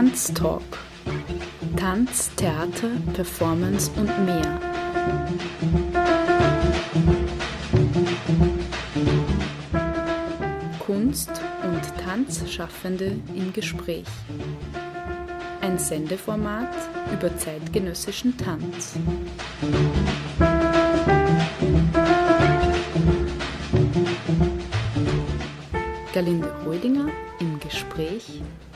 Tanztalk. Tanz, Theater, Performance und mehr. Kunst- und Tanzschaffende im Gespräch. Ein Sendeformat über zeitgenössischen Tanz. Galinde Heudinger im Gespräch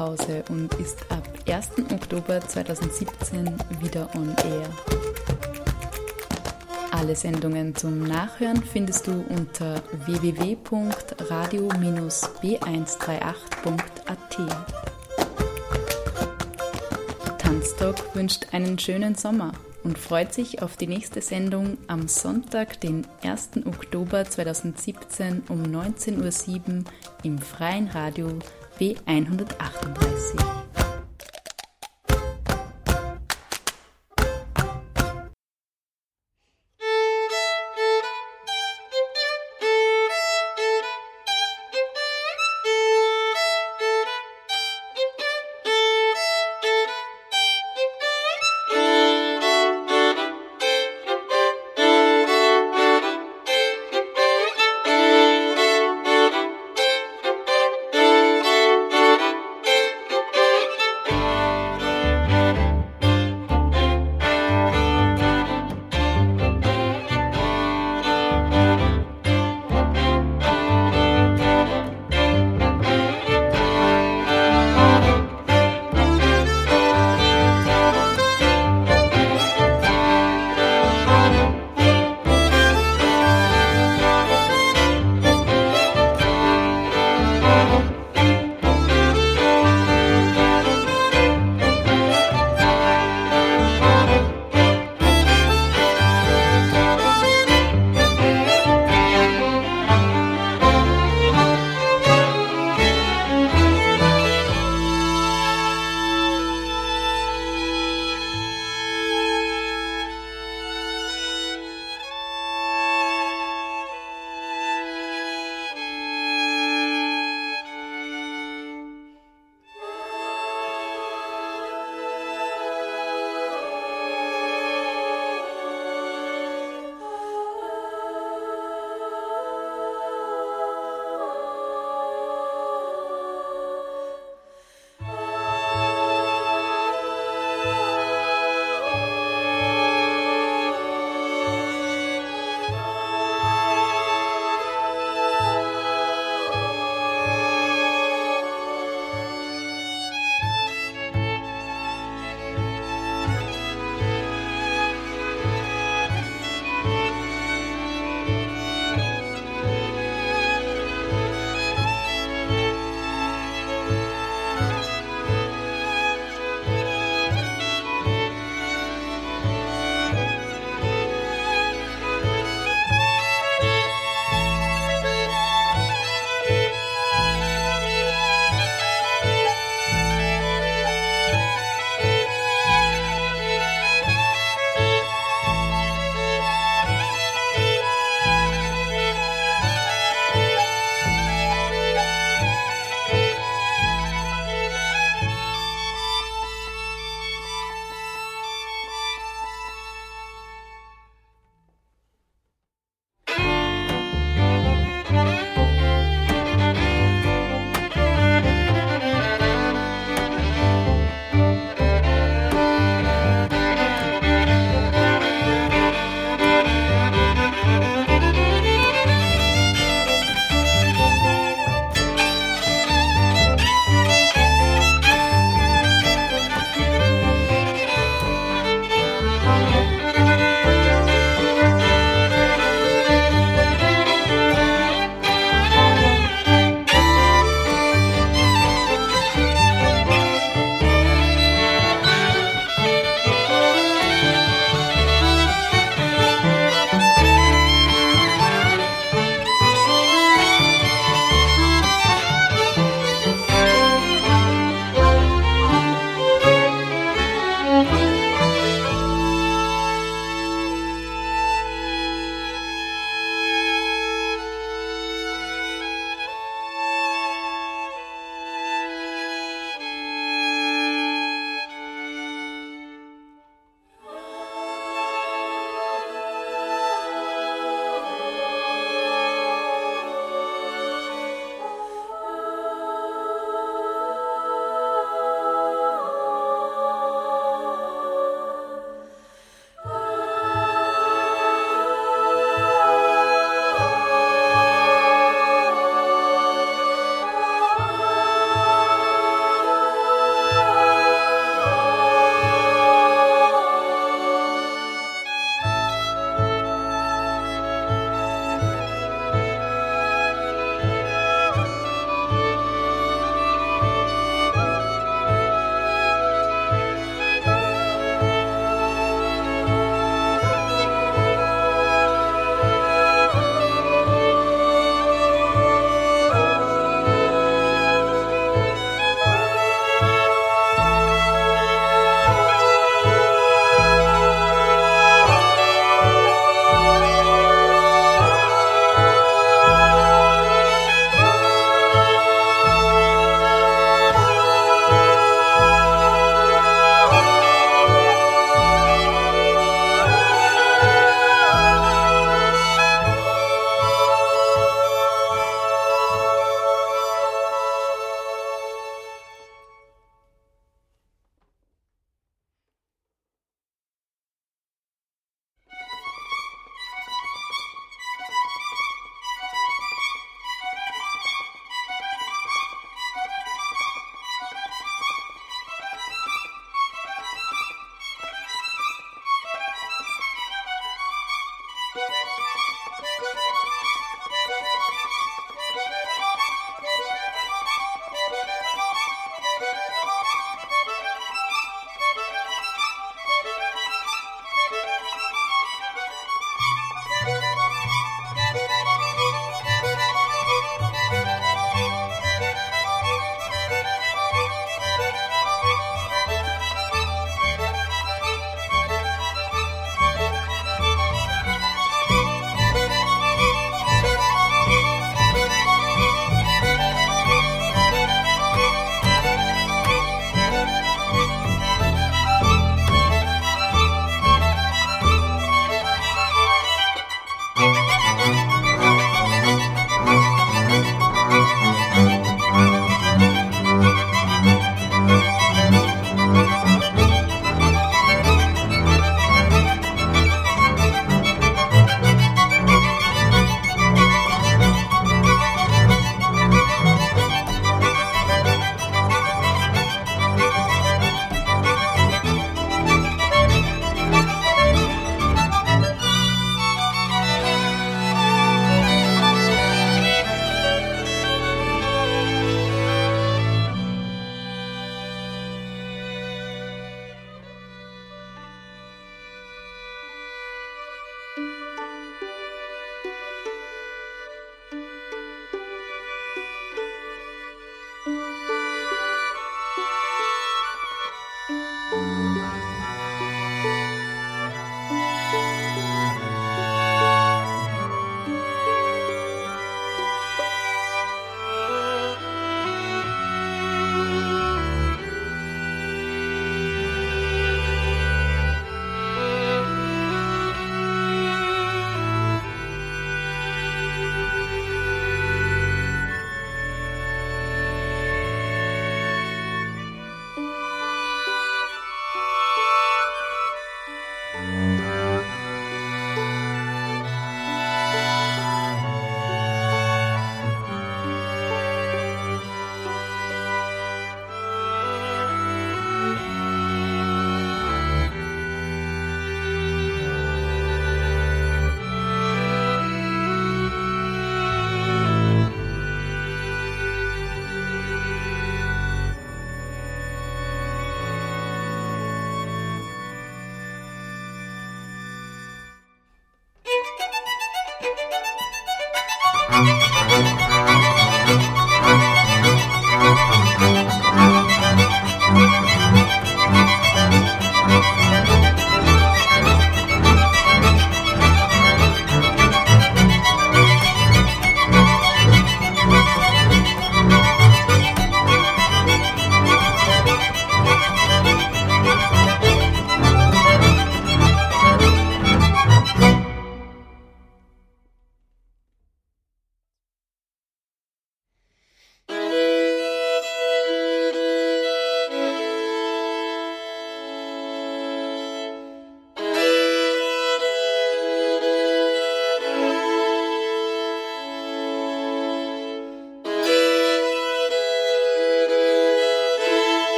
Sommerpause und ist ab 1. Oktober 2017 wieder on air. Alle Sendungen zum Nachhören findest du unter www.radio-b138.at. Tanztalk wünscht einen schönen Sommer und freut sich auf die nächste Sendung am Sonntag, den 1. Oktober 2017 um 19.07 Uhr im freien Radio B138.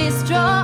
destroy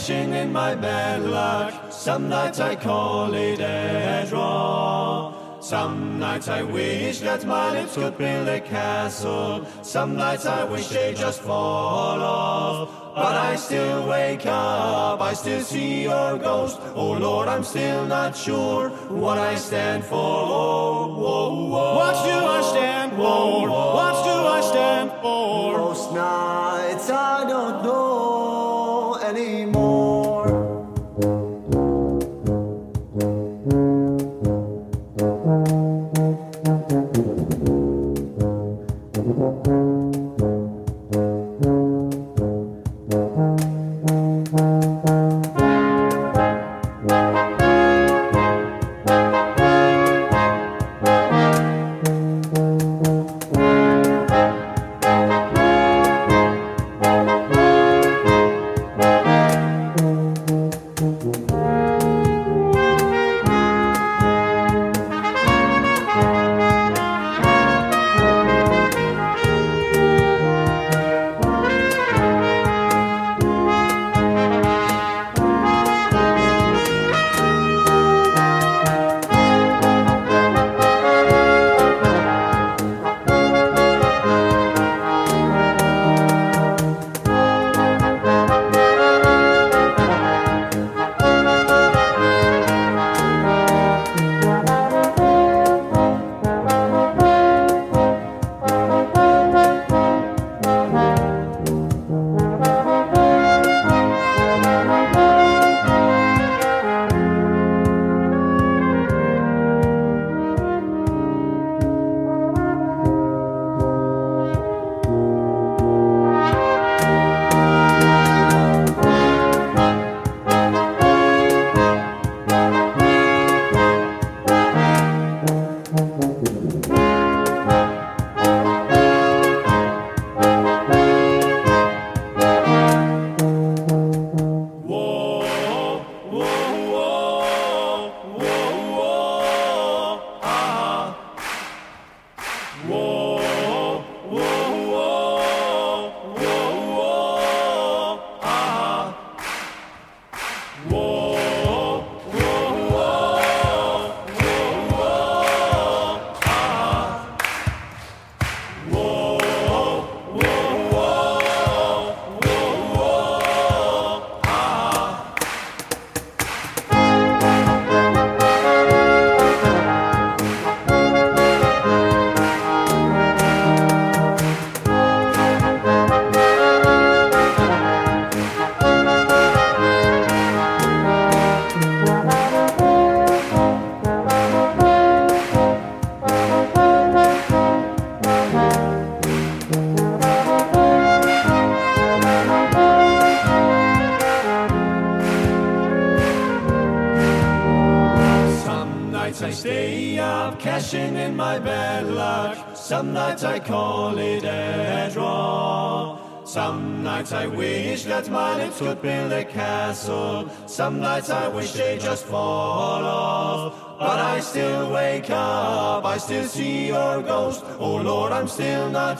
Cashing in my bad luck. Some nights I call it a draw. Some nights I wish that my lips could build a castle. Some nights I wish they just fall off. But I still wake up, I still see your ghost. Oh Lord, I'm still not sure what I stand for. Oh,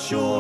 sure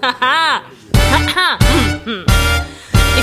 Haha.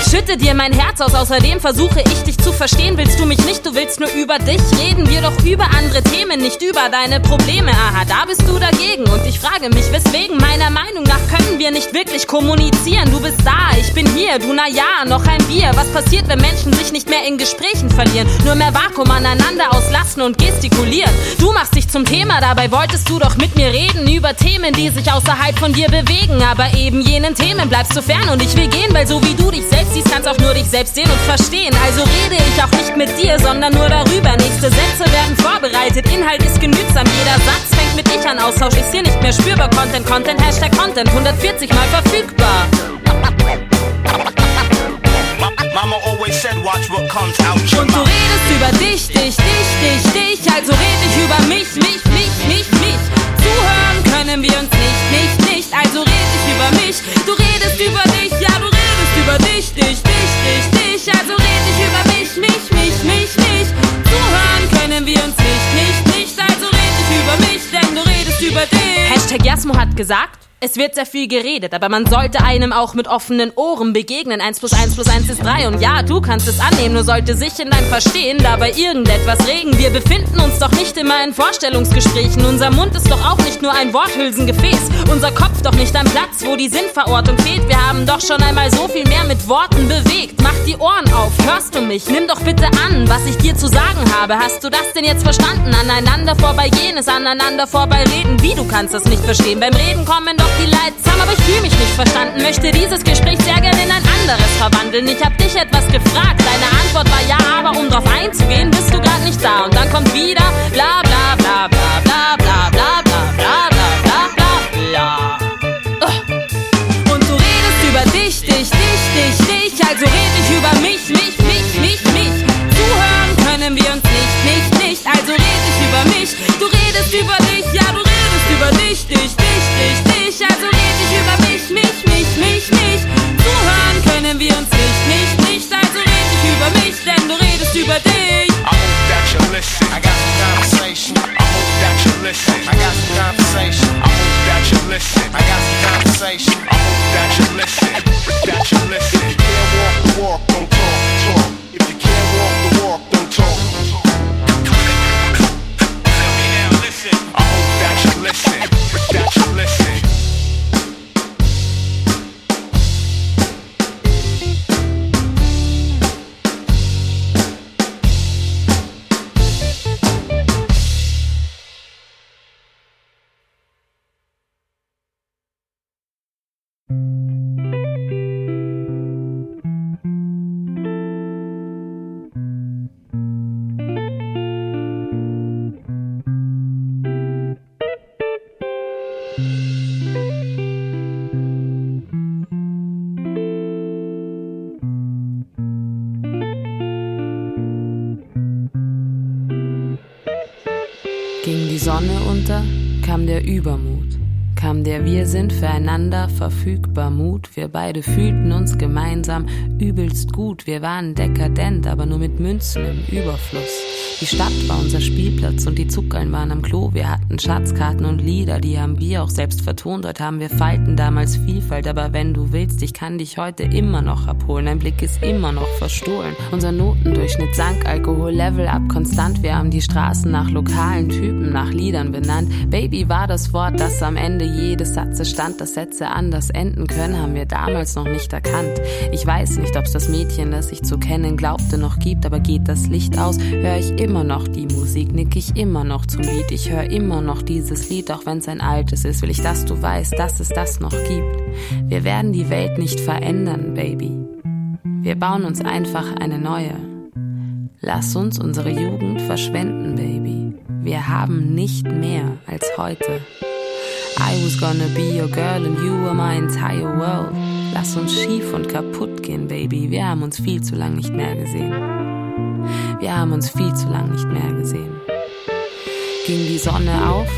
Schütte dir mein Herz aus, außerdem versuche ich dich zu verstehen. Willst du mich nicht, du willst nur über dich reden. Wir doch über andere Themen, nicht über deine Probleme. Aha, da bist du dagegen. Und ich frage mich, weswegen meiner Meinung nach können wir nicht wirklich kommunizieren. Du bist da, ich bin hier, du na ja, noch ein Bier. Was passiert, wenn Menschen sich nicht mehr in Gesprächen verlieren? Nur mehr Vakuum aneinander auslassen und gestikulieren. Du machst dich zum Thema, dabei wolltest du doch mit mir reden über Themen, die sich außerhalb von dir bewegen. Aber eben jenen Themen bleibst du fern und ich will gehen, weil so wie du dich selbst siehst, kannst auch nur dich selbst sehen und verstehen. Also rede ich auch nicht mit dir, sondern nur darüber. Nächste Sätze werden vorbereitet, Inhalt ist genügsam. Jeder Satz fängt mit ich an. Austausch ist hier nicht mehr spürbar. Content, Content, Hashtag Content, 140 mal verfügbar. Mama always said, watch what comes out your Und du redest über dich, dich, dich, dich, dich. Also red ich über mich, mich, mich, mich, mich. Zuhören können wir uns nicht, nicht, nicht. Also red ich über mich. Du redest über dich, ja, du redest über dich, dich, dich, dich, dich. Also red ich über mich, mich, mich, mich, mich. Zuhören können wir uns nicht, nicht, nicht. Also red ich über mich, denn du redest über dich. Hashtag Jasmo hat gesagt. Es wird sehr viel geredet, aber man sollte einem auch mit offenen Ohren begegnen. 1 plus 1 plus 1 ist 3 und ja, du kannst es annehmen, nur sollte sich in dein Verstehen dabei irgendetwas regen. Wir befinden uns doch nicht immer in Vorstellungsgesprächen. Unser Mund ist doch auch nicht nur ein Worthülsengefäß. Unser Kopf doch nicht ein Platz, wo die Sinnverortung fehlt. Wir haben doch schon einmal so viel mehr mit Worten bewegt. Mach die Ohren auf, hörst du mich? Nimm doch bitte an, was ich dir zu sagen habe. Hast du das denn jetzt verstanden? Aneinander vorbeigehen ist aneinander vorbeireden. Wie, du kannst das nicht verstehen? Beim Reden kommen doch die Lights haben, aber ich fühle mich nicht verstanden. Möchte dieses Gespräch sehr gerne in ein anderes verwandeln. Ich hab dich etwas gefragt, deine Antwort war ja, aber um drauf einzugehen, bist du grad nicht da. Und dann kommt wieder bla bla bla bla bla bla bla bla bla bla bla bla bla. Und du redest über dich, dich, dich, dich, dich, also red ich über mich, mich, mich, mich, mich. Zuhören können wir uns nicht, nicht, nicht, also red ich über mich. Du redest über dich, ja, du redest über dich, dich, dich, dich, dich, also red ich über mich, mich, mich, mich, mich. Zuhören können wir uns nicht, nicht, nicht, also red ich über mich, denn du redest über dich. I hope that you listen. I got some conversation. I hope that you listen. I got some conversation. I hope that you listen. I got some conversation. I hope that you listen. That you listen. If you can't walk the walk, don't der Übermut, der Wir sind füreinander verfügbar Mut. Wir beide fühlten uns gemeinsam übelst gut. Wir waren dekadent, aber nur mit Münzen im Überfluss. Die Stadt war unser Spielplatz und die Zuckerln waren am Klo. Wir hatten Schatzkarten und Lieder, die haben wir auch selbst vertont. Heute haben wir Falten, damals Vielfalt, aber wenn du willst, ich kann dich heute immer noch abholen. Dein Blick ist immer noch verstohlen. Unser Notendurchschnitt sank, Alkohol Level up konstant. Wir haben die Straßen nach lokalen Typen, nach Liedern benannt. Baby war das Wort, das am Ende jedes Satzes stand. Dass Sätze anders enden können, haben wir damals noch nicht erkannt. Ich weiß nicht, ob's das Mädchen, das ich zu kennen glaubte, noch gibt, aber geht das Licht aus, höre ich immer noch die Musik, nick ich immer noch zum Beat. Ich höre immer noch dieses Lied, auch wenn's ein altes ist. Will ich, dass du weißt, dass es das noch gibt. Wir werden die Welt nicht verändern, Baby. Wir bauen uns einfach eine neue. Lass uns unsere Jugend verschwenden, Baby. Wir haben nicht mehr als heute. I was gonna be your girl and you were my entire world. Lass uns schief und kaputt gehen, Baby. Wir haben uns viel zu lang nicht mehr gesehen. Wir haben uns viel zu lang nicht mehr gesehen. Ging die Sonne auf,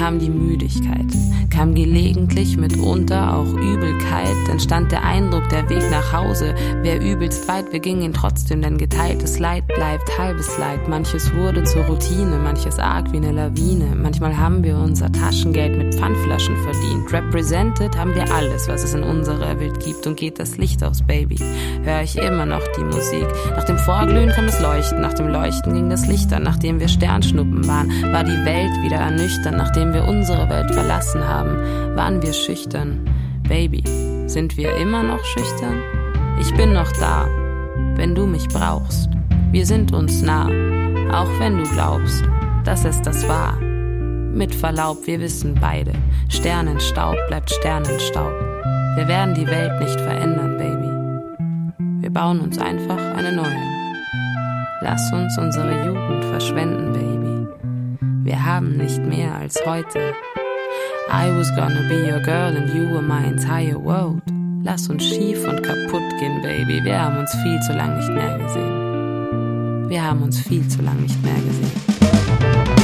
kam die Müdigkeit, kam gelegentlich mitunter auch Übelkeit, entstand der Eindruck, der Weg nach Hause wäre übelst weit, wir gingen trotzdem, denn geteiltes Leid bleibt halbes Leid. Manches wurde zur Routine, manches arg wie eine Lawine. Manchmal haben wir unser Taschengeld mit Pfandflaschen verdient. Represented haben wir alles, was es in unserer Welt gibt und geht das Licht aus, Baby. Hör ich immer noch die Musik. Nach dem Vorglühen kam das Leuchten, nach dem Leuchten ging das Licht an. Nachdem wir Sternschnuppen waren, war die Welt wieder ernüchternd. Nachdem wir unsere Welt verlassen haben, waren wir schüchtern. Baby, sind wir immer noch schüchtern? Ich bin noch da, wenn du mich brauchst. Wir sind uns nah, auch wenn du glaubst, dass es das war. Mit Verlaub, wir wissen beide, Sternenstaub bleibt Sternenstaub. Wir werden die Welt nicht verändern, Baby. Wir bauen uns einfach eine neue. Lass uns unsere Jugend verschwenden, Baby. Wir haben nicht mehr als heute. I was gonna be your girl and you were my entire world. Lass uns schief und kaputt gehen, Baby. Wir haben uns viel zu lang nicht mehr gesehen. Wir haben uns viel zu lang nicht mehr gesehen.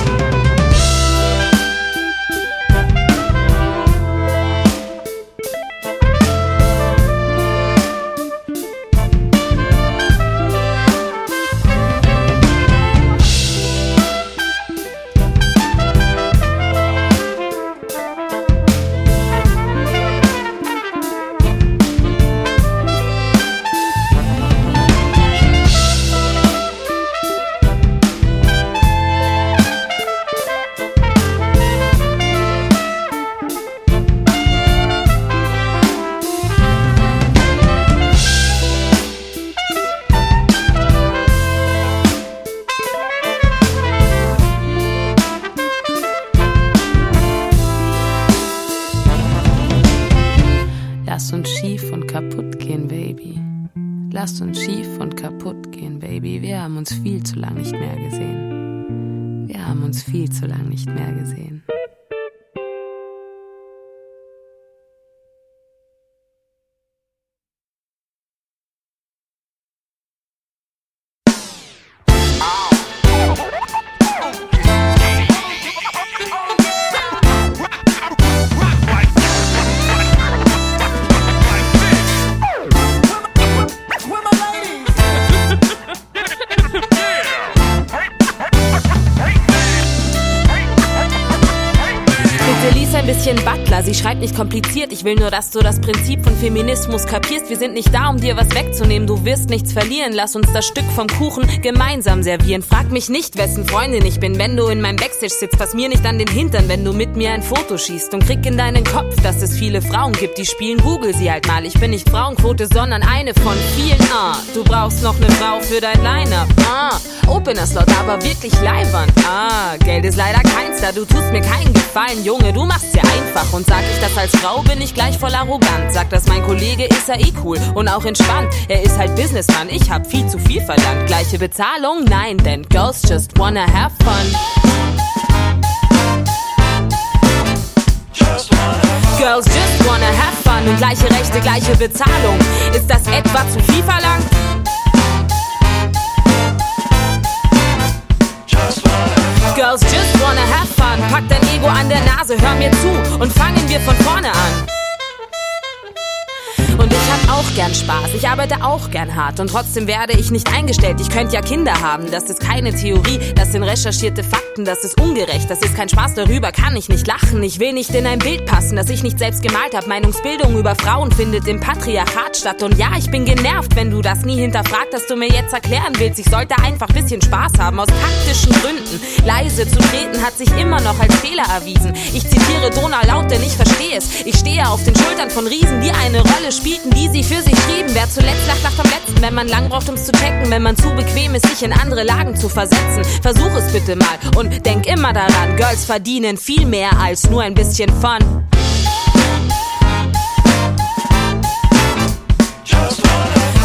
Will nur, dass du das Prinzip von Feminismus kapierst. Wir sind nicht da, um dir was wegzunehmen. Du wirst nichts verlieren. Lass uns das Stück vom Kuchen gemeinsam servieren. Frag mich nicht, wessen Freundin ich bin, wenn du in meinem Backstage sitzt. Pass mir nicht an den Hintern, wenn du mit mir ein Foto schießt. Und krieg in deinen Kopf, dass es viele Frauen gibt, die spielen. Google sie halt mal. Ich bin nicht Frauenquote, sondern eine von vielen. Ah, du brauchst noch eine Frau für dein Line-Up. Ah, Opener Slot, aber wirklich Leihwand. Ah, Geld ist leider keins da. Du tust mir keinen Gefallen, Junge. Du machst ja einfach. Und sag ich das als Frau, bin ich gleich voll arrogant. Sag das mein Kollege, ist er eh cool und auch entspannt. Er ist halt Businessman, ich hab viel zu viel verlangt. Gleiche Bezahlung? Nein, denn Girls just wanna have fun. Girls just wanna have fun und gleiche Rechte, gleiche Bezahlung. Ist das etwa zu viel verlangt? Girls just wanna have fun. Pack dein Ego an der Nase, hör mir zu und fangen wir von vorne an. Und ich hab auch gern Spaß, ich arbeite auch gern hart und trotzdem werde ich nicht eingestellt. Ich könnte ja Kinder haben, das ist keine Theorie, das sind recherchierte Fakten, das ist ungerecht, das ist kein Spaß, darüber kann ich nicht lachen. Ich will nicht in ein Bild passen, das ich nicht selbst gemalt hab. Meinungsbildung über Frauen findet im Patriarchat statt und ja, ich bin genervt, wenn du das nie hinterfragt, dass du mir jetzt erklären willst. Ich sollte einfach bisschen Spaß haben, aus taktischen Gründen. Leise zu treten hat sich immer noch als Fehler erwiesen. Ich zitiere Donau laut, denn ich verstehe es. Ich stehe auf den Schultern von Riesen, die eine Rolle spielten, die sie für sich schrieben. Wer zuletzt lacht, lacht am letzten. Wenn man lang braucht, um's zu checken, wenn man zu bequem ist, sich in andere Lagen zu versetzen. Versuch es bitte mal und denk immer daran, Girls verdienen viel mehr als nur ein bisschen Fun.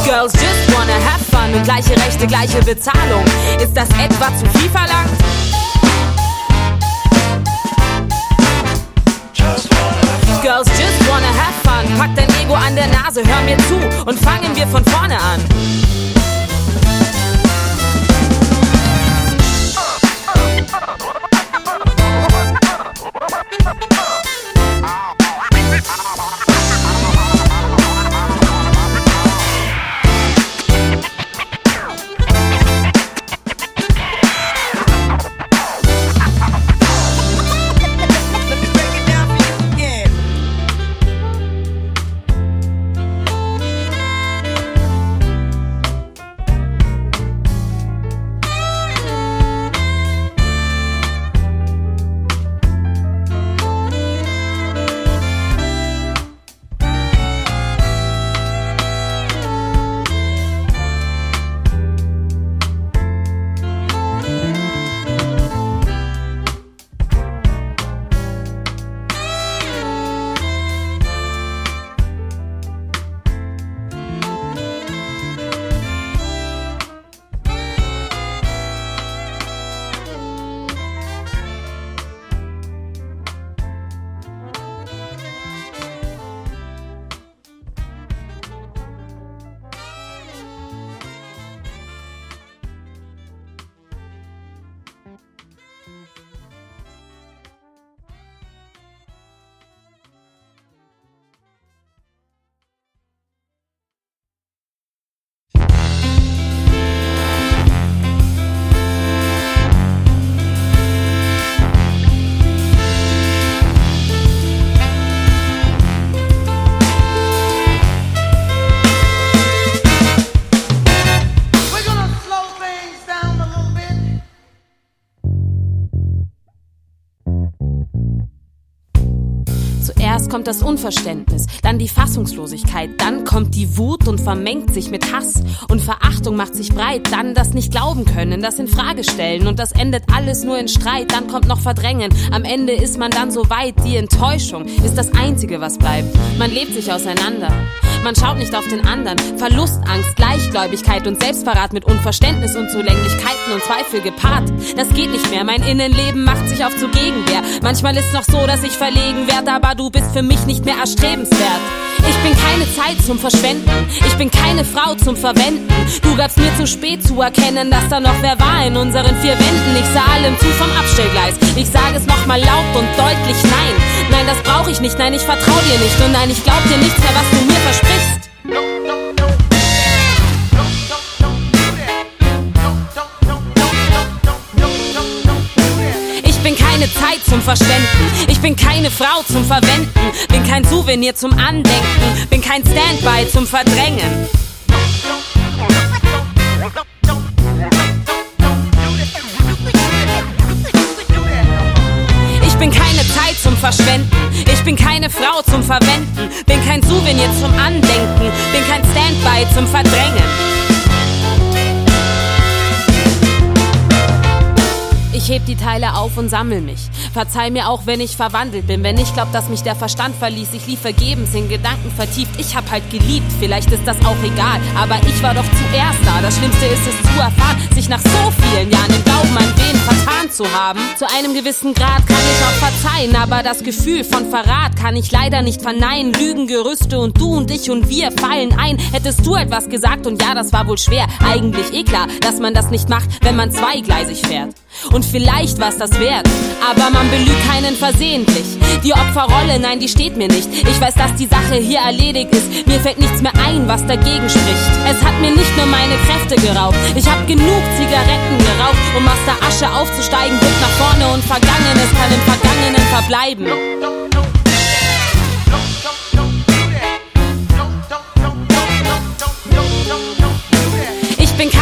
Girls just wanna have fun und gleiche Rechte, gleiche Bezahlung. Ist das etwa zu viel verlangt? Girls just wanna have fun. Pack dein Ego an der Nase, hör mir zu und fangen wir von vorne an. Kommt das Unverständnis, dann die Fassungslosigkeit, dann kommt die Wut und vermengt sich mit Hass. Und Verachtung macht sich breit, dann das nicht glauben können, das in Frage stellen und das endet alles nur in Streit, dann kommt noch Verdrängen. Am Ende ist man dann so weit, die Enttäuschung ist das Einzige, was bleibt. Man lebt sich auseinander. Man schaut nicht auf den anderen. Verlustangst, Gleichgläubigkeit und Selbstverrat mit Unverständnis und Zulänglichkeiten und Zweifel gepaart. Das geht nicht mehr. Mein Innenleben macht sich auf zur Gegenwehr. Manchmal ist noch so, dass ich verlegen werde, aber du bist für mich nicht mehr erstrebenswert. Ich bin keine Zeit zum Verschwenden. Ich bin keine Frau zum Verwenden. Du gabst mir zu spät zu erkennen, dass da noch wer war in unseren vier Wänden. Ich sah allem zu vom Abstellgleis. Ich sage es nochmal laut und deutlich nein. Nein, das brauche ich nicht. Nein, ich vertrau dir nicht. Und nein, ich glaub dir nichts mehr, was du mir versprichst. Keine Zeit zum Verschwenden. Ich bin keine Frau zum Verwenden. Bin kein Souvenir zum Andenken. Bin kein Standby zum Verdrängen. Ich bin keine Zeit zum Verschwenden. Ich bin keine Frau zum Verwenden. Bin kein Souvenir zum Andenken. Bin kein Standby zum Verdrängen. Ich heb die Teile auf und sammel mich. Verzeih mir auch, wenn ich verwandelt bin. Wenn ich glaub, dass mich der Verstand verließ, ich lief vergebens in Gedanken vertieft. Ich hab halt geliebt, vielleicht ist das auch egal. Aber ich war doch zuerst da. Das Schlimmste ist es zu erfahren, sich nach so vielen Jahren im Glauben an wen vertan zu haben. Zu einem gewissen Grad kann ich auch verzeihen, aber das Gefühl von Verrat kann ich leider nicht verneinen. Lügen, Gerüste und du und ich und wir fallen ein. Hättest du etwas gesagt und ja, das war wohl schwer. Eigentlich eh klar, dass man das nicht macht, wenn man zweigleisig fährt. Und vielleicht war's das wert, aber man belügt keinen versehentlich. Die Opferrolle, nein, die steht mir nicht. Ich weiß, dass die Sache hier erledigt ist. Mir fällt nichts mehr ein, was dagegen spricht. Es hat mir nicht nur meine Kräfte geraubt. Ich hab genug Zigaretten geraucht, um aus der Asche aufzusteigen. Blick nach vorne und Vergangenes kann im Vergangenen verbleiben.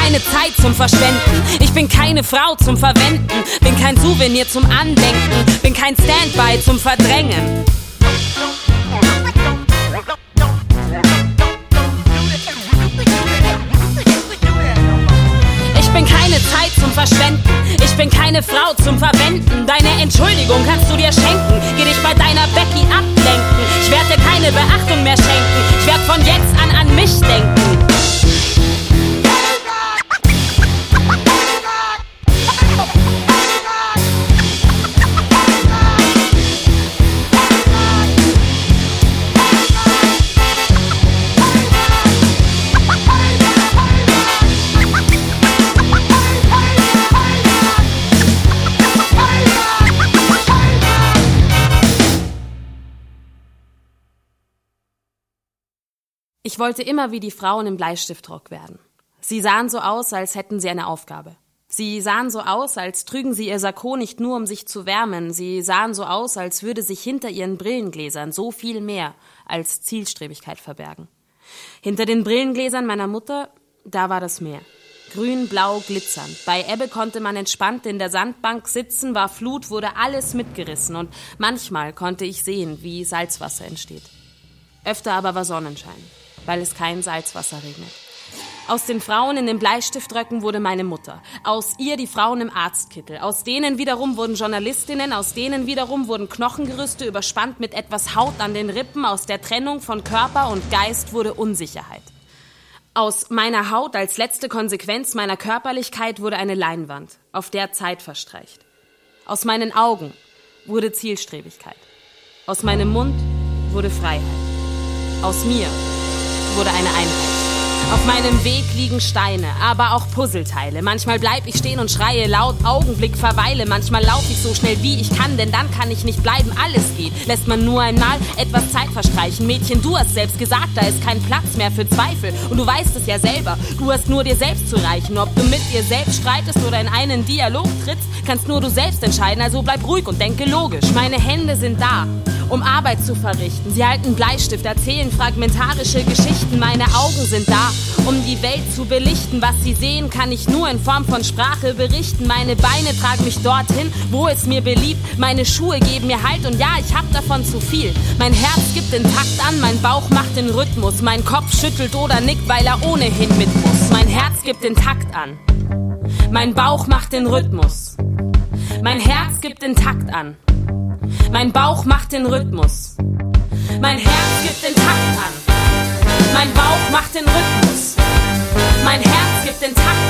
Keine Zeit zum Verschwenden. Ich bin keine Frau zum Verwenden. Bin kein Souvenir zum Andenken. Bin kein Standby zum Verdrängen. Ich bin keine Zeit zum Verschwenden. Ich bin keine Frau zum Verwenden. Deine Entschuldigung kannst du dir schenken. Geh dich bei deiner Becky ablenken. Ich werde dir keine Beachtung mehr schenken. Ich werde von jetzt an an mich denken. Ich wollte immer wie die Frauen im Bleistiftrock werden. Sie sahen so aus, als hätten sie eine Aufgabe. Sie sahen so aus, als trügen sie ihr Sakko nicht nur, um sich zu wärmen. Sie sahen so aus, als würde sich hinter ihren Brillengläsern so viel mehr als Zielstrebigkeit verbergen. Hinter den Brillengläsern meiner Mutter, da war das Meer. Grün, blau, glitzernd. Bei Ebbe konnte man entspannt in der Sandbank sitzen, war Flut, wurde alles mitgerissen und manchmal konnte ich sehen, wie Salzwasser entsteht. Öfter aber war Sonnenschein, weil es kein Salzwasser regnet. Aus den Frauen in den Bleistiftröcken wurde meine Mutter. Aus ihr die Frauen im Arztkittel. Aus denen wiederum wurden Journalistinnen. Aus denen wiederum wurden Knochengerüste überspannt mit etwas Haut an den Rippen. Aus der Trennung von Körper und Geist wurde Unsicherheit. Aus meiner Haut als letzte Konsequenz meiner Körperlichkeit wurde eine Leinwand, auf der Zeit verstreicht. Aus meinen Augen wurde Zielstrebigkeit. Aus meinem Mund wurde Freiheit. Aus mir wurde eine Einheit. Auf meinem Weg liegen Steine, aber auch Puzzleteile. Manchmal bleib ich stehen und schreie laut, Augenblick verweile. Manchmal laufe ich so schnell wie ich kann, denn dann kann ich nicht bleiben. Alles geht. Lässt man nur einmal etwas Zeit verstreichen. Mädchen, du hast selbst gesagt, da ist kein Platz mehr für Zweifel. Und du weißt es ja selber. Du hast nur dir selbst zu reichen. Ob du mit dir selbst streitest oder in einen Dialog trittst, kannst nur du selbst entscheiden. Also bleib ruhig und denke logisch. Meine Hände sind da um Arbeit zu verrichten. Sie halten Bleistift, erzählen fragmentarische Geschichten. Meine Augen sind da, um die Welt zu belichten. Was sie sehen, kann ich nur in Form von Sprache berichten. Meine Beine tragen mich dorthin, wo es mir beliebt. Meine Schuhe geben mir Halt und ja, ich hab davon zu viel. Mein Herz gibt den Takt an, mein Bauch macht den Rhythmus. Mein Kopf schüttelt oder nickt, weil er ohnehin mit muss. Mein Herz gibt den Takt an. Mein Bauch macht den Rhythmus. Mein Herz gibt den Takt an. Mein Bauch macht den Rhythmus. Mein Herz gibt den Takt an. Mein Bauch macht den Rhythmus. Mein Herz gibt den Takt an.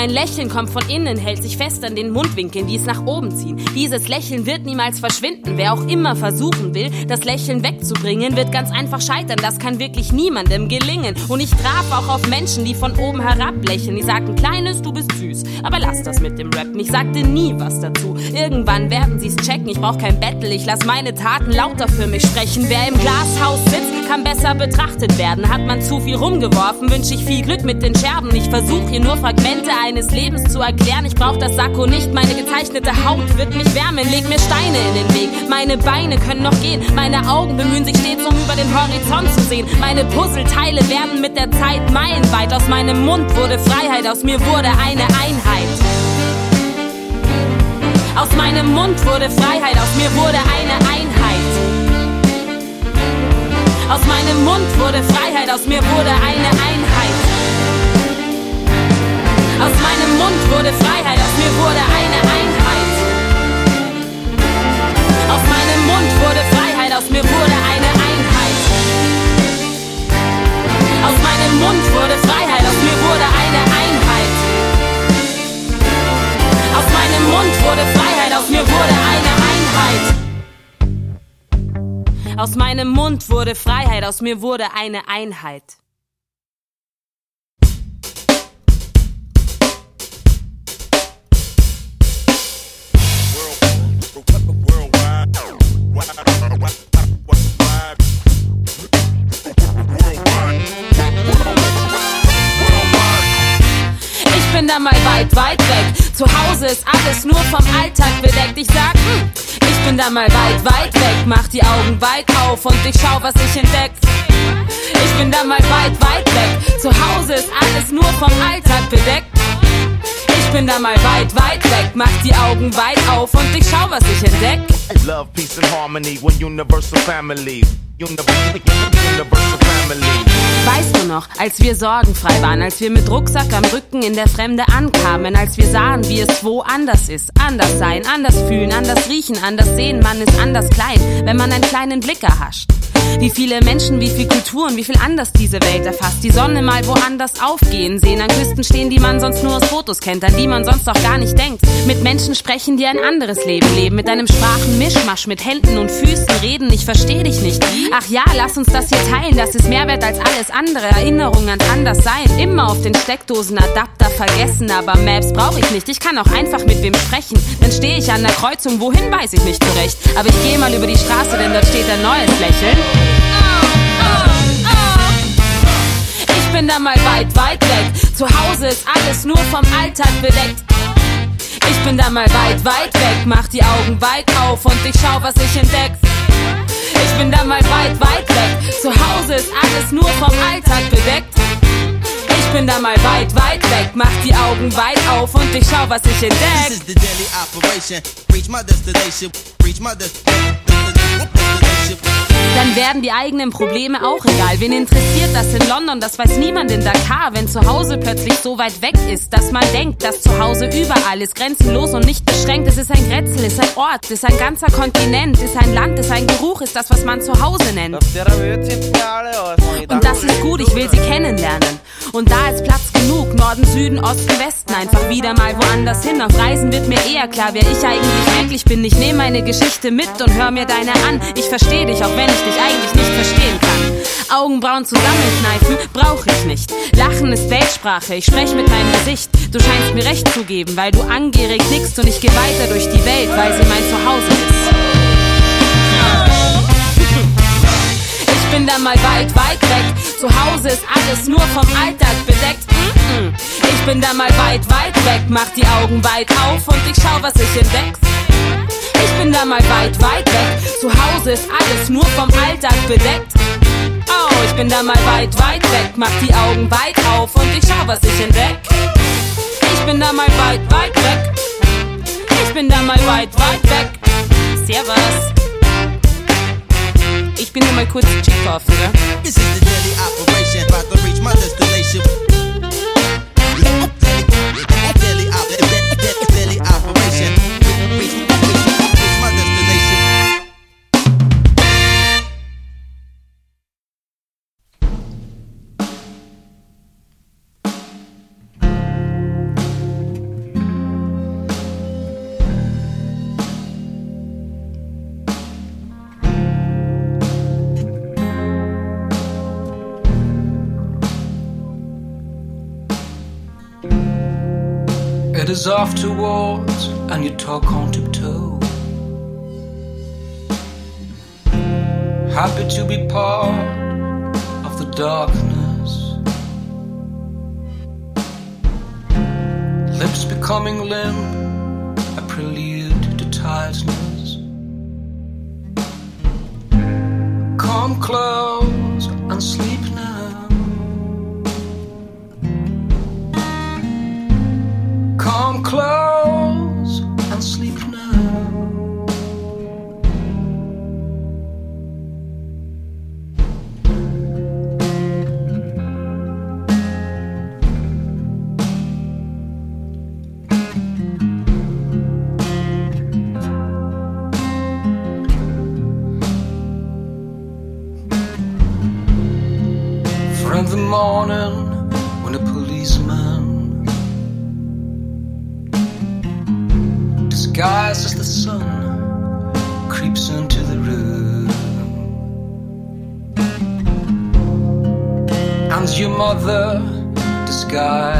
Mein Lächeln kommt von innen, hält sich fest an den Mundwinkeln, die es nach oben ziehen. Dieses Lächeln wird niemals verschwinden. Wer auch immer versuchen will, das Lächeln wegzubringen, wird ganz einfach scheitern. Das kann wirklich niemandem gelingen. Und ich traf auch auf Menschen, die von oben herab lächeln. Die sagten, Kleines, du bist süß. Aber lass das mit dem Rappen. Ich sagte nie was dazu. Irgendwann werden sie's checken. Ich brauch kein Battle. Ich lass meine Taten lauter für mich sprechen. Wer im Glashaus sitzt, kann besser betrachtet werden. Hat man zu viel rumgeworfen, wünsche ich viel Glück mit den Scherben. Ich versuche hier nur Fragmente eines Lebens zu erklären. Ich brauch das Sakko nicht, meine gezeichnete Haut wird mich wärmen. Leg mir Steine in den Weg, meine Beine können noch gehen. Meine Augen bemühen sich stets, um über den Horizont zu sehen. Meine Puzzleteile werden mit der Zeit meilenweit. Aus meinem Mund wurde Freiheit, aus mir wurde eine Einheit. Aus meinem Mund wurde Freiheit, aus mir wurde eine Einheit. Aus meinem Mund wurde Freiheit, aus mir wurde eine Einheit. Aus meinem Mund wurde Freiheit, aus mir wurde eine Einheit. Aus meinem Mund wurde Freiheit, aus mir wurde eine Einheit. Aus meinem Mund wurde Freiheit, aus mir wurde eine Einheit. Aus meinem Mund wurde Freiheit, aus mir wurde eine Einheit. Aus meinem Mund wurde Freiheit, aus mir wurde eine Einheit. Ich bin da mal weit, weit weg. Zu Hause ist alles nur vom Alltag bedeckt. Ich sag, hm, ich bin da mal weit, weit weg. Mach die Augen weit auf und ich schau, was ich entdeck. Ich bin da mal weit, weit weg. Zu Hause ist alles nur vom Alltag bedeckt. Ich bin da mal weit, weit weg. Mach die Augen weit auf und ich schau, was ich entdeck. Love, peace, and harmony. One universal family. Weißt du noch, als wir sorgenfrei waren, als wir mit Rucksack am Rücken in der Fremde ankamen, als wir sahen, wie es woanders ist, anders sein, anders fühlen, anders riechen, anders sehen, man ist anders klein, wenn man einen kleinen Blick erhascht. Wie viele Menschen, wie viel Kulturen, wie viel anders diese Welt erfasst. Die Sonne mal woanders aufgehen sehen, an Küsten stehen, die man sonst nur aus Fotos kennt, an die man sonst auch gar nicht denkt. Mit Menschen sprechen, die ein anderes Leben leben, mit einem Sprachenmischmasch, mit Händen und Füßen reden. Ich verstehe dich nicht. Ach ja, lass uns das hier teilen, das ist mehr wert als alles andere. Erinnerung ans Anderssein, immer auf den Steckdosenadapter vergessen, aber Maps brauche ich nicht. Ich kann auch einfach mit wem sprechen. Dann stehe ich an der Kreuzung, wohin weiß ich nicht zurecht. Aber ich gehe mal über die Straße, denn dort steht ein neues Lächeln. Bin da mal weit, weit weg. Zu Hause ist alles nur vom Alltag bedeckt. Ich bin da mal weit, weit weg. Mach die Augen weit auf und ich schau, was ich entdeck. Ich bin da mal weit, weit weg. Zu Hause ist alles nur vom Alltag bedeckt. Ich bin da mal weit, weit weg. Mach die Augen weit auf und ich schau, was ich entdeck. Dann werden die eigenen Probleme auch egal. Wen interessiert das in London? Das weiß niemand in Dakar. Wenn zu Hause plötzlich so weit weg ist, dass man denkt, dass zu Hause überall ist, grenzenlos und nicht beschränkt. Es ist ein Grätzl, ist ein Ort, ist ein ganzer Kontinent, ist ein Land, ist ein Geruch, ist das, was man zu Hause nennt. Und das ist gut, ich will sie kennenlernen. Und da ist Platz genug, Norden, Süden, Osten, Westen, einfach wieder mal woanders hin. Auf Reisen wird mir eher klar, wer ich eigentlich wirklich bin. Ich nehme meine Geschichte mit und hör mir deine an. Ich verstehe dich, auch wenn ich dich eigentlich nicht verstehen kann. Augenbrauen zusammenkneifen brauche ich nicht. Lachen ist Weltsprache, ich spreche mit meinem Gesicht. Du scheinst mir recht zu geben, weil du angierig nickst und ich gehe weiter durch die Welt, weil sie mein Zuhause ist. Bin da mal weit, weit weg. Zu Hause ist alles nur vom Alltag bedeckt. Ich bin da mal weit, weit weg. Mach die Augen weit auf und ich schau, was ich entdeck. Ich bin da mal weit, weit weg. Zu Hause ist alles nur vom Alltag bedeckt. Oh, ich bin da mal weit, weit weg. Mach die Augen weit auf und ich schau, was ich entdeck. Ich bin da mal weit, weit weg. Ich bin da mal weit, weit weg. Servus. Ich bin nur mal kurz Chick kaufen, gell? This is the daily operation, about to reach my destination. Daily op- daily operation. It is afterwards, and you talk on tiptoe. Happy to be part of the darkness. Lips becoming limp, a prelude to tiredness. Come close and sleep now. Come close and sleep now. In the morning, your mother,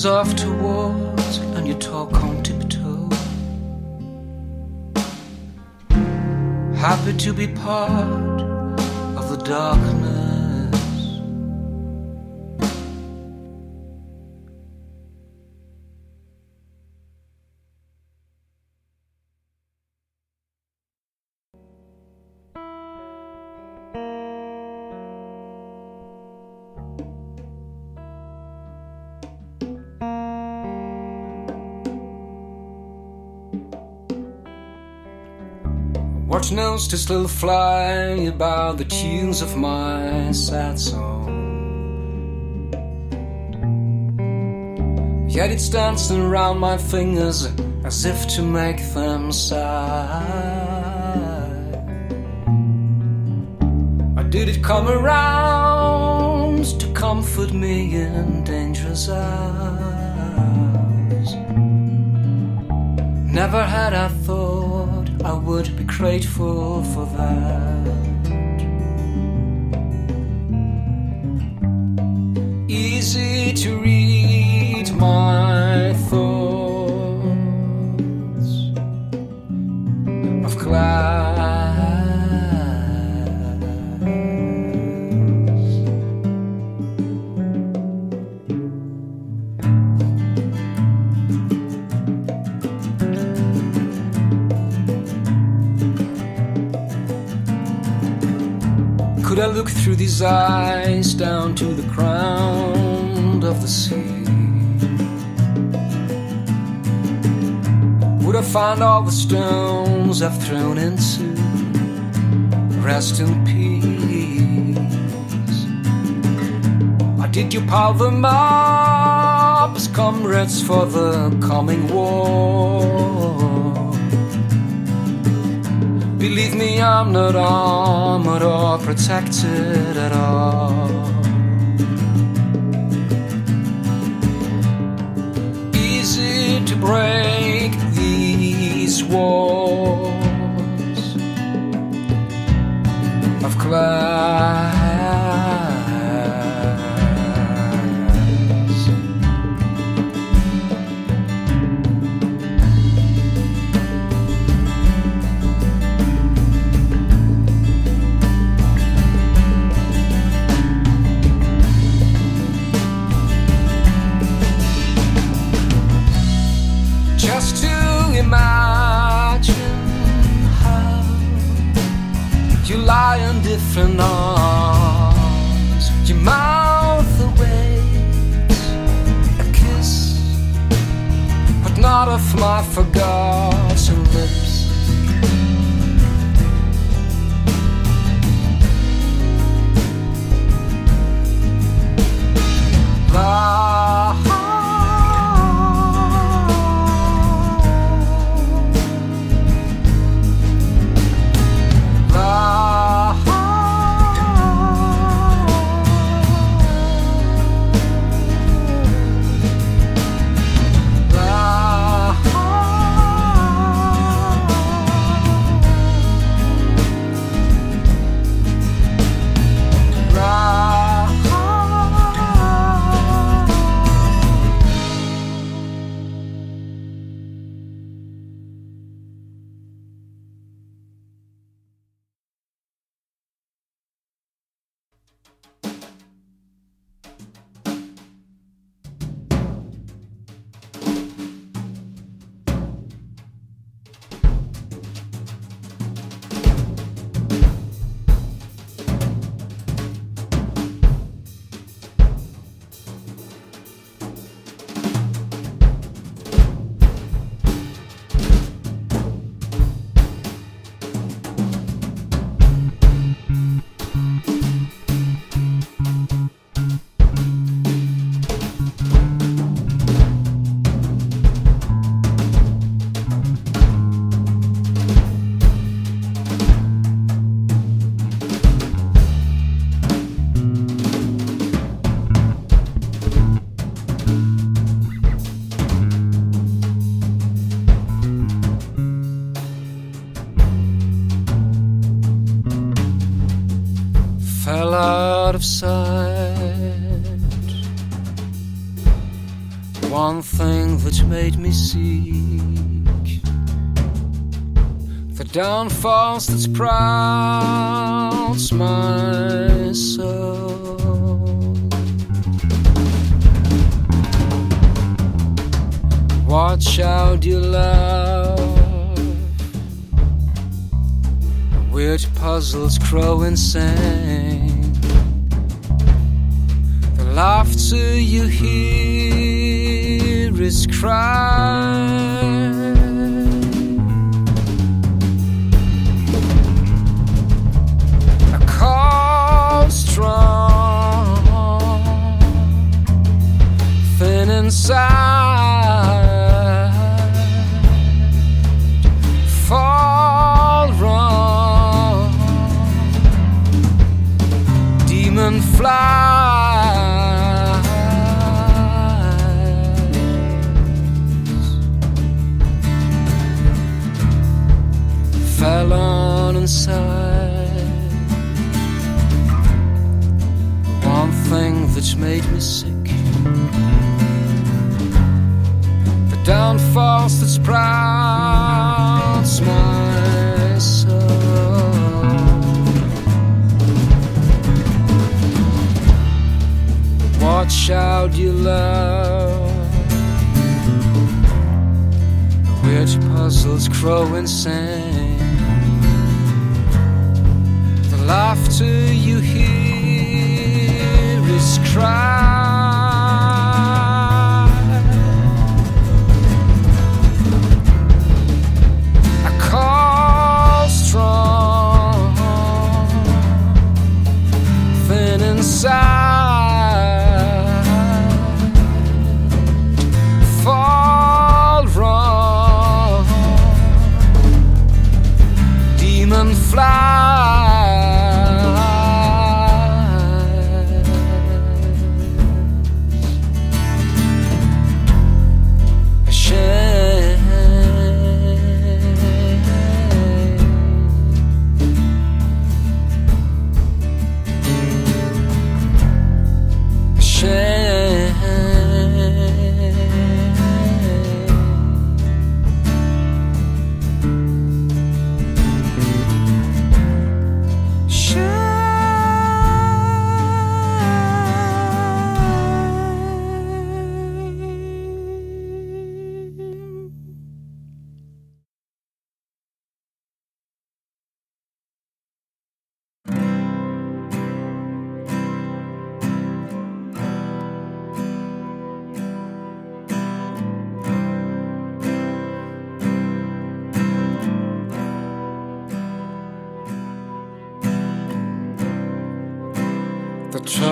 glances off towards, and you talk on tiptoe. Happy to be part To still fly about the tunes of my sad song. Yet it's dancing around my fingers as if to make them sigh. Or did it come around to comfort me in dangerous hours? Never had I thought I would be grateful for that. Easy to read my thoughts of glass. These eyes down to the ground of the sea? Would I find all the stones I've thrown into rest in peace? Or did you pile them up as comrades for the coming war? Believe me, I'm not armored or protected at all. Easy to break these walls of glass. In arms, your mouth awaits a kiss, but not of my forgotten Seek the downfalls that sprouts my soul. Watch out, you love. Weird puzzles grow insane. The laughter you hear prescribe. A call strong, thin and sound. Inside. One thing that's made me sick. The downfalls that sprouts my soul. Watch out, you love. Weird puzzles grow insane. Laughter you hear is cry. I call strong, thin inside,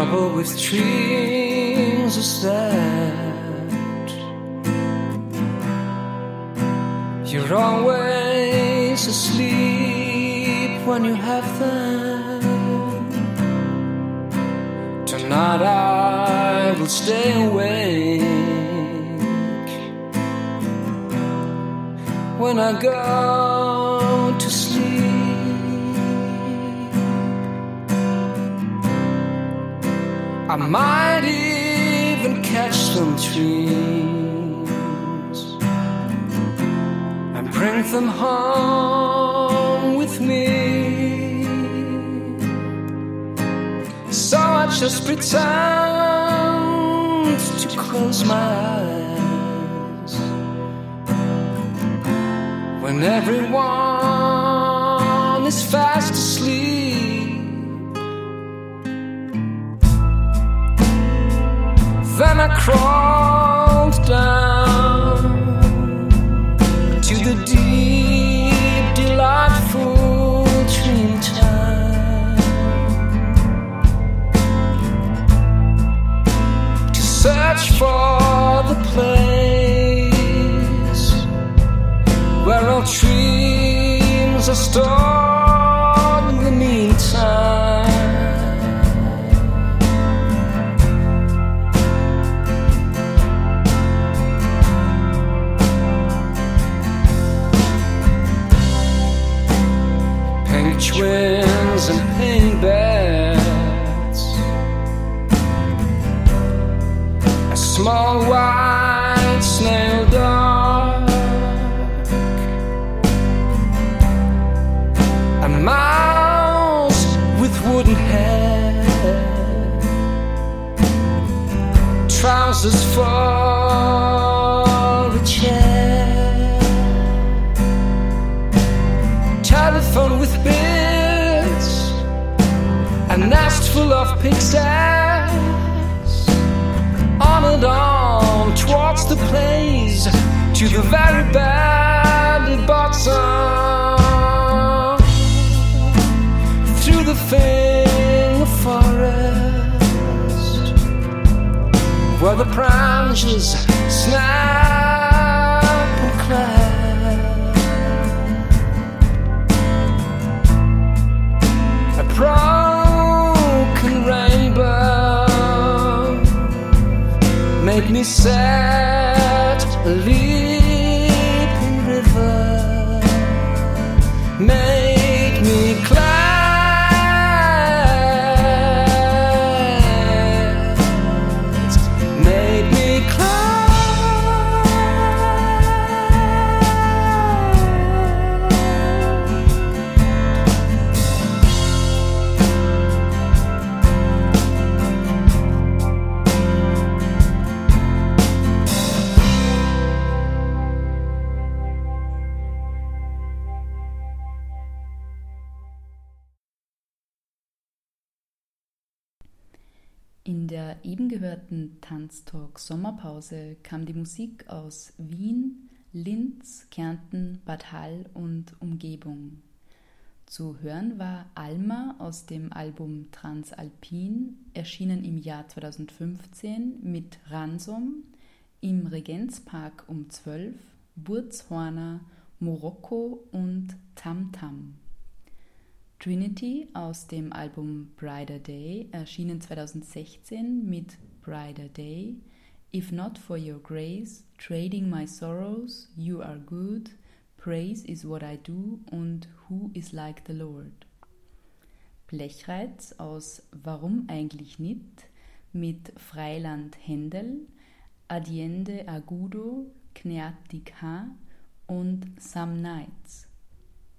trouble with dreams is you're always asleep when you have them. Tonight I will stay awake when I go I might even catch some dreams and bring them home with me. So I just pretend to close my eyes when everyone is fast Then I crawled down to the deep, delightful dream time to search for the place where all dreams are stored trousers for a chair. Telephone with bits, a nest full of pixies. On and on towards the place, to the very badly bottom. Through the finger where the branches snap and clap. A broken rainbow made me sad, der eben gehörten Tanztalk Sommerpause kam die Musik aus Wien, Linz, Kärnten, Bad Hall und Umgebung. Zu hören war Alma aus dem Album Transalpin, erschienen im Jahr 2015 mit Ransom, im Regenzpark um 12, Burzhorner, Morocco und Tam Tam. Trinity aus dem Album Brighter Day, erschienen 2016 mit Brighter Day, If Not For Your Grace, Trading My Sorrows, You Are Good, Praise Is What I Do und Who Is Like the Lord. Blechreiz aus Warum eigentlich nit mit Freiland Händel, Adiende Agudo, Knertig H und Some Nights.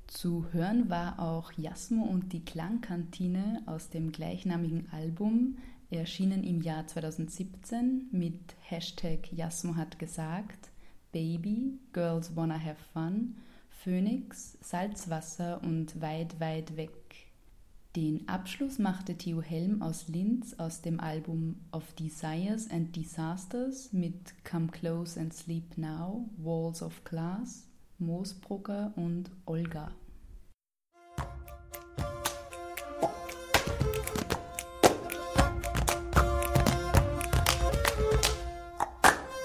Zu hören war auch Jasmo und die Klangkantine aus dem gleichnamigen Album, erschienen im Jahr 2017 mit Hashtag Jasmo hat gesagt, Baby, Girls Wanna Have Fun, Phoenix, Salzwasser und Weit, Weit Weg. Den Abschluss machte Theo Helm aus Linz aus dem Album Of Desires and Disasters mit Come Close and Sleep Now, Walls of Glass, Moosbrugger und Olga.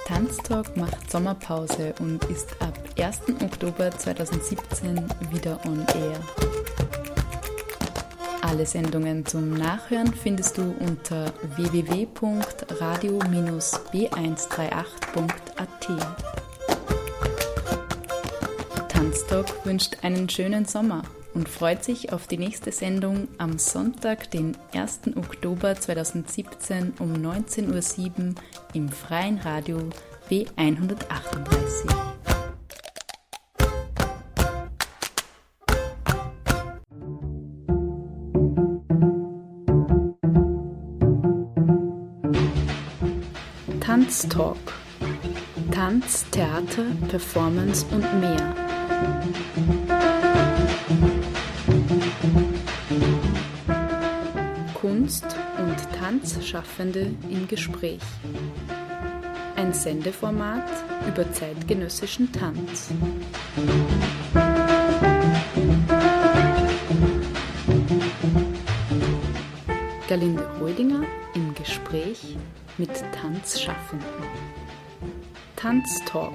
Tanztalk macht Sommerpause und ist ab 1. Oktober 2017 wieder on air. Alle Sendungen zum Nachhören findest du unter www.radio-b138.at. Tanztalk wünscht einen schönen Sommer und freut sich auf die nächste Sendung am Sonntag, den 1. Oktober 2017 um 19.07 Uhr im freien Radio B138. Tanztalk. Tanz, Theater, Performance und mehr. Kunst- und Tanzschaffende im Gespräch. Ein Sendeformat über zeitgenössischen Tanz. Galinde Rödinger im Gespräch mit Tanzschaffenden. Tanztalk.